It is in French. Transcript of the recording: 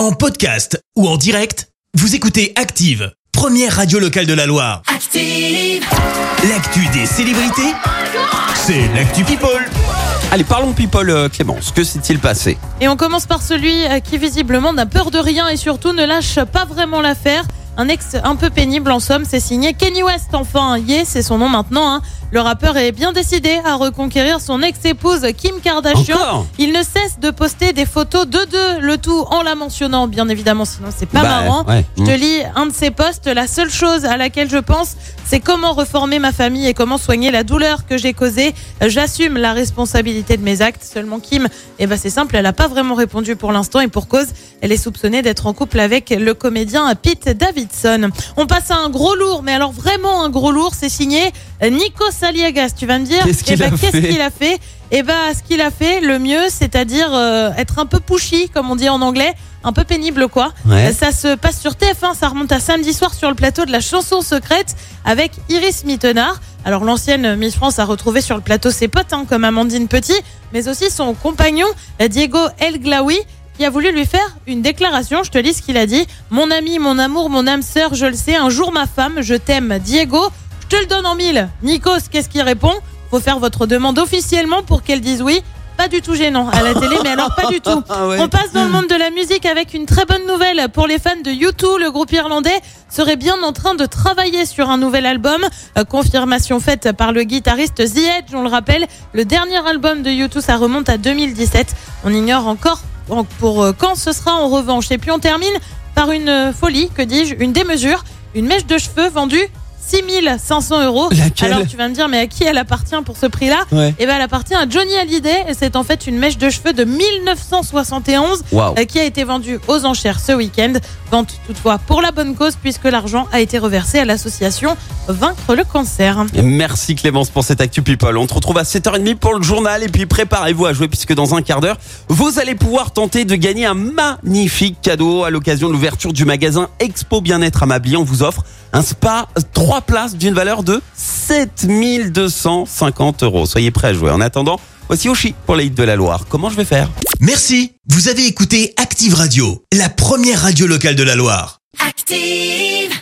En podcast ou en direct, vous écoutez Active, première radio locale de la Loire. Active. L'actu des célébrités, c'est l'actu People. Allez, parlons people, euh, Clémence. Que s'est-il passé? Et on commence par celui euh, qui visiblement n'a peur de rien et surtout ne lâche pas vraiment l'affaire. Un ex un peu pénible en somme, c'est signé Kenny West, enfin, yeah, c'est son nom maintenant. hein. Le rappeur est bien décidé à reconquérir son ex-épouse Kim Kardashian. Encore? Il ne cesse de poster des photos de deux, le tout en la mentionnant, bien évidemment, sinon c'est pas Bah, marrant. ouais. Je te lis un de ses posts. La seule chose à laquelle je pense, c'est comment reformer ma famille et comment soigner la douleur que j'ai causée. J'assume la responsabilité de mes actes. Seulement Kim, eh ben c'est simple, elle n'a pas vraiment répondu pour l'instant et pour cause, elle est soupçonnée d'être en couple avec le comédien Pete On passe à un gros lourd, mais alors vraiment un gros lourd, c'est signé Nico Saliagas. Tu vas me dire, Qu'est-ce qu'il eh ben, a qu'est-ce fait qu'il a fait? Eh ben, ce qu'il a fait, le mieux, c'est-à-dire euh, être un peu pushy, comme on dit en anglais, un peu pénible, quoi. Ouais. Ça se passe sur TF1, ça remonte à samedi soir sur le plateau de la chanson secrète avec Iris Mittenard. Alors l'ancienne Miss France a retrouvé sur le plateau ses potes hein, comme Amandine Petit, mais aussi son compagnon euh, Diego El Glaoui qui a voulu lui faire une déclaration. Je te lis ce qu'il a dit. Mon ami, mon amour, mon âme sœur, je le sais, un jour ma femme, je t'aime, Diego. Je te le donne en mille. Nikos, qu'est-ce qu'il répond? Faut faire votre demande officiellement pour qu'elle dise oui. Pas du tout gênant à la télé, mais alors pas du tout. Ah ouais. On passe dans le monde de la musique avec une très bonne nouvelle pour les fans de U2. Le groupe irlandais serait bien en train de travailler sur un nouvel album. Euh, confirmation faite par le guitariste The Edge. On le rappelle, le dernier album de U2, ça remonte à 2017. On ignore encore en- pour euh, quand ce sera en revanche? Et puis on termine par une euh, folie, que dis-je, une démesure, une mèche de cheveux vendue 6500 euros. Laquelle Alors tu vas me dire, mais à qui elle appartient pour ce prix-là Ouais. Eh ben, elle appartient à Johnny Hallyday et c'est en fait une mèche de cheveux de 1971 Waouh. euh, qui a été vendue aux enchères ce week-end. Vente toutefois pour la bonne cause puisque l'argent a été reversé à l'association Vaincre le cancer. Merci Clémence pour cette Actu People. On se retrouve à 7h30 pour le journal et puis préparez-vous à jouer puisque dans un quart d'heure, vous allez pouvoir tenter de gagner un magnifique cadeau à l'occasion de l'ouverture du magasin Expo Bien-être à Mably. On vous offre un spa, trois places d'une valeur de 7250 euros. Soyez prêts à jouer. En attendant, voici Oshi pour les hits de la Loire. Comment je vais faire? Merci, vous avez écouté Active Radio, la première radio locale de la Loire. Active.